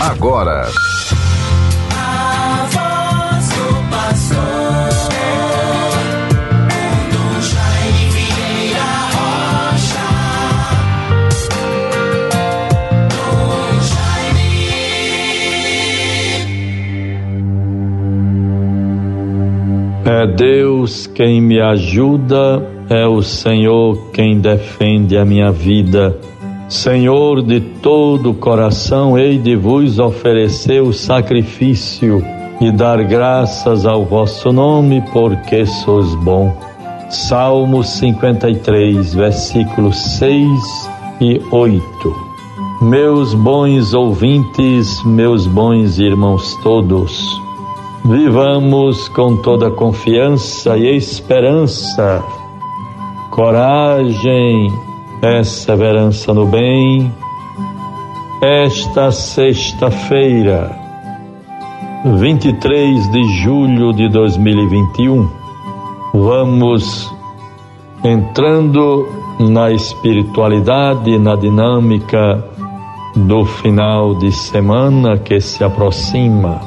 agora. É Deus quem me ajuda, é o Senhor quem defende a minha vida. Senhor de todo o coração, hei de vos oferecer o sacrifício e dar graças ao vosso nome, porque sois bom. Salmo 53, versículos 6 e 8. Meus bons ouvintes, meus bons irmãos todos, vivamos com toda confiança e esperança, coragem, perseverança no bem. Esta sexta-feira, 23 de julho de 2021, vamos entrando na espiritualidade, na dinâmica do final de semana que se aproxima.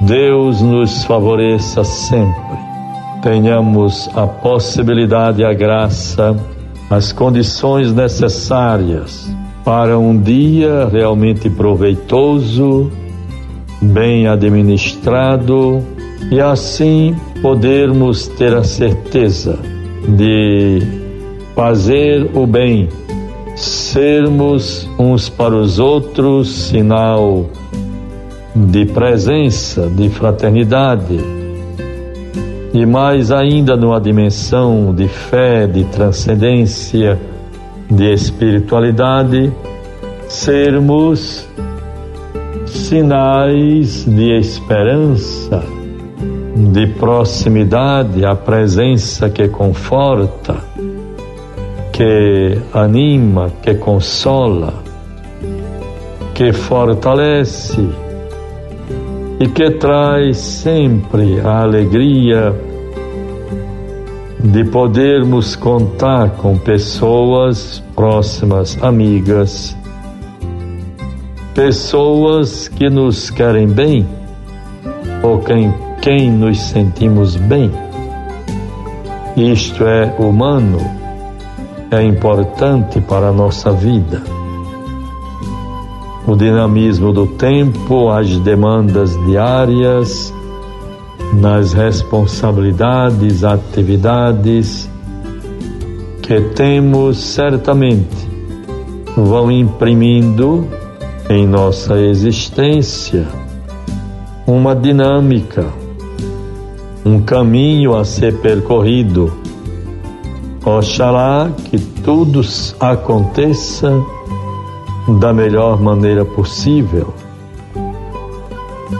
Deus nos favoreça sempre. Tenhamos a possibilidade e a graça as condições necessárias para um dia realmente proveitoso, bem administrado e assim podermos ter a certeza de fazer o bem, sermos uns para os outros sinal de presença, de fraternidade e mais ainda numa dimensão de fé, de transcendência, de espiritualidade, sermos sinais de esperança, de proximidade, a presença que conforta, que anima, que consola, que fortalece e que traz sempre a alegria de podermos contar com pessoas próximas, amigas, pessoas que nos querem bem ou quem, quem nos sentimos bem. Isto é humano, é importante para a nossa vida o dinamismo do tempo, as demandas diárias, nas responsabilidades, atividades que temos certamente vão imprimindo em nossa existência uma dinâmica, um caminho a ser percorrido. Oxalá que tudo aconteça da melhor maneira possível.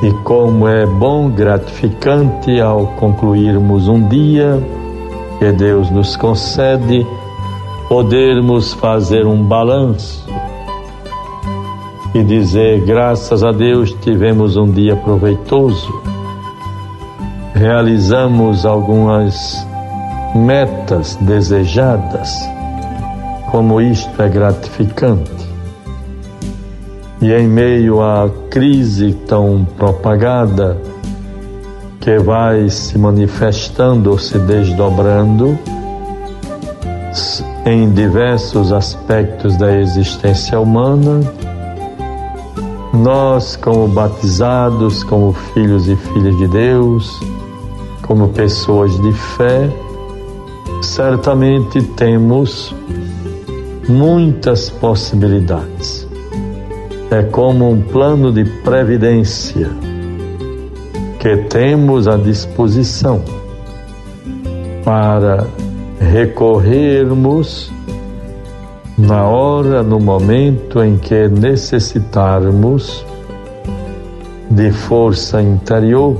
E como é bom, gratificante ao concluirmos um dia que Deus nos concede, podermos fazer um balanço e dizer: graças a Deus tivemos um dia proveitoso, realizamos algumas metas desejadas, como isto é gratificante. E em meio à crise tão propagada, que vai se manifestando ou se desdobrando em diversos aspectos da existência humana, nós, como batizados, como filhos e filhas de Deus, como pessoas de fé, certamente temos muitas possibilidades é como um plano de previdência que temos à disposição para recorrermos na hora, no momento em que necessitarmos de força interior,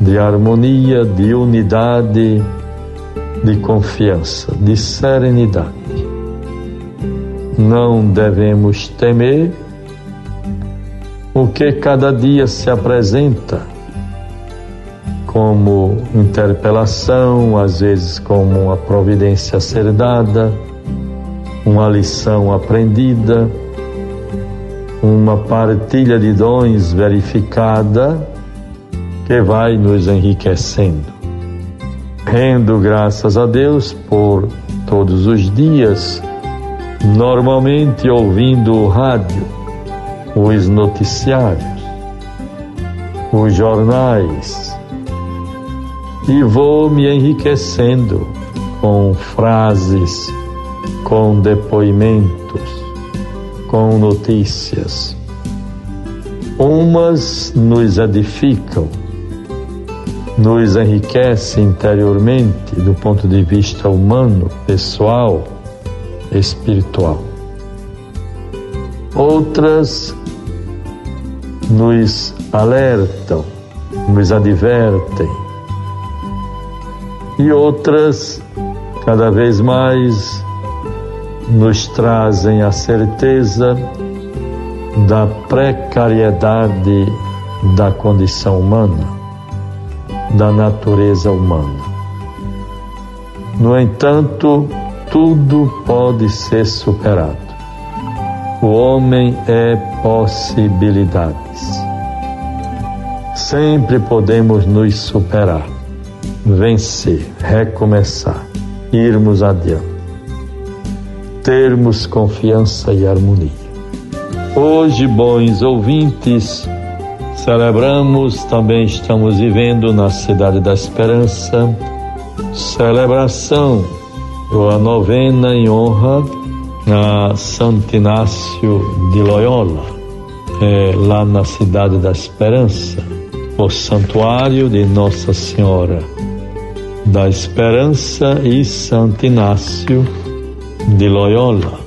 de harmonia, de unidade, de confiança, de serenidade. Não devemos temer o que cada dia se apresenta como interpelação, às vezes como uma providência ser dada, uma lição aprendida, uma partilha de dons verificada que vai nos enriquecendo. Rendo graças a Deus por todos os dias, normalmente ouvindo o rádio, os noticiários, os jornais, e vou me enriquecendo com frases, com depoimentos, com notícias. Umas nos edificam, nos enriquece interiormente do ponto de vista humano, pessoal, espiritual. Outras nos alertam, nos advertem. E outras, cada vez mais, nos trazem a certeza da precariedade da condição humana, da natureza humana. No entanto, tudo pode ser superado. O homem é possibilidades. Sempre podemos nos superar, vencer, recomeçar, irmos adiante termos confiança e harmonia. Hoje, bons ouvintes, celebramos, também estamos vivendo na Cidade da Esperança, celebração da novena em honra a Santo Inácio de Loyola, é, lá na Cidade da Esperança, o santuário de Nossa Senhora da Esperança e Santo Inácio de Loyola.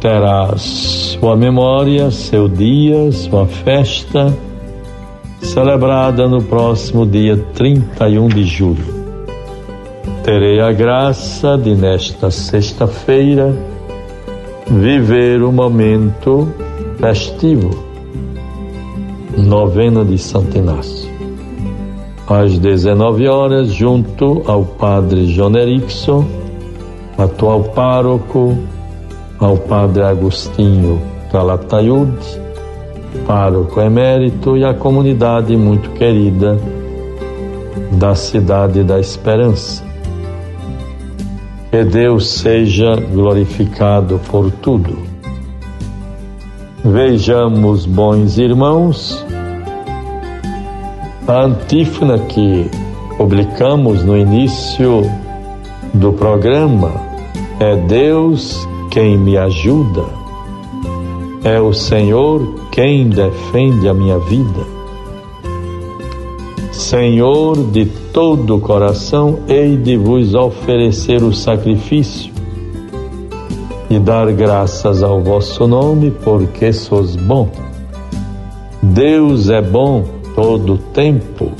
Terá sua memória, seu dia, sua festa, celebrada no próximo dia 31 de julho. Terei a graça de, nesta sexta-feira, viver o momento festivo, novena de Santo Inácio. Às 19 horas, junto ao Padre John Erickson, atual pároco, ao Padre Agostinho Calatayud, pároco emérito e a comunidade muito querida da Cidade da Esperança. Que Deus seja glorificado por tudo. Vejamos, bons irmãos, a antífona que publicamos no início do programa é Deus quem me ajuda. É o Senhor quem defende a minha vida. Senhor de todo o coração, hei de vos oferecer o sacrifício e dar graças ao vosso nome, porque sois bom. Deus é bom todo o tempo.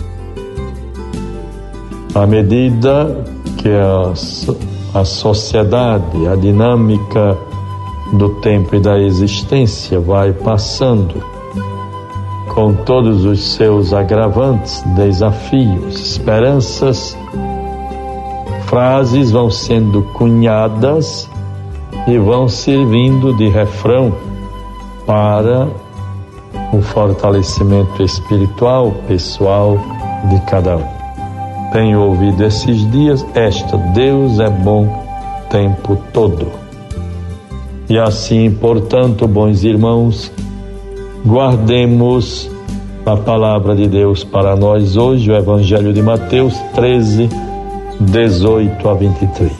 À medida que as a sociedade, a dinâmica do tempo e da existência vai passando com todos os seus agravantes, desafios, esperanças, frases vão sendo cunhadas e vão servindo de refrão para o fortalecimento espiritual, pessoal de cada um tenho ouvido esses dias esta: Deus é bom tempo todo. E assim, portanto, bons irmãos, guardemos a palavra de Deus para nós hoje, o Evangelho de Mateus 13, 18 a 23.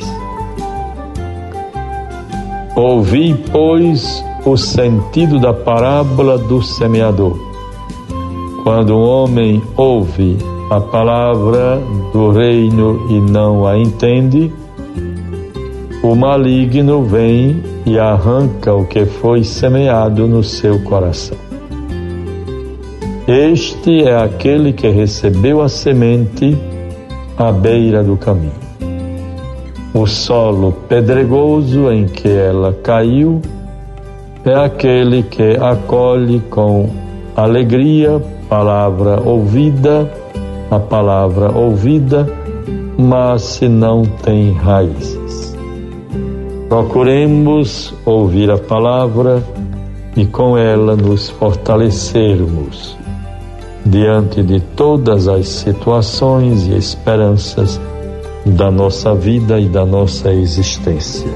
Ouvi, pois, o sentido da parábola do semeador. Quando um homem ouve a palavra do reino e não a entende, o maligno vem e arranca o que foi semeado no seu coração. Este é aquele que recebeu a semente à beira do caminho. O solo pedregoso em que ela caiu é aquele que acolhe com alegria palavra ouvida a palavra ouvida, mas se não tem raízes. Procuremos ouvir a palavra e com ela nos fortalecermos diante de todas as situações e esperanças da nossa vida e da nossa existência.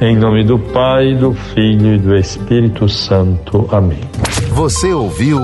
Em nome do Pai, do Filho e do Espírito Santo. Amém. Você ouviu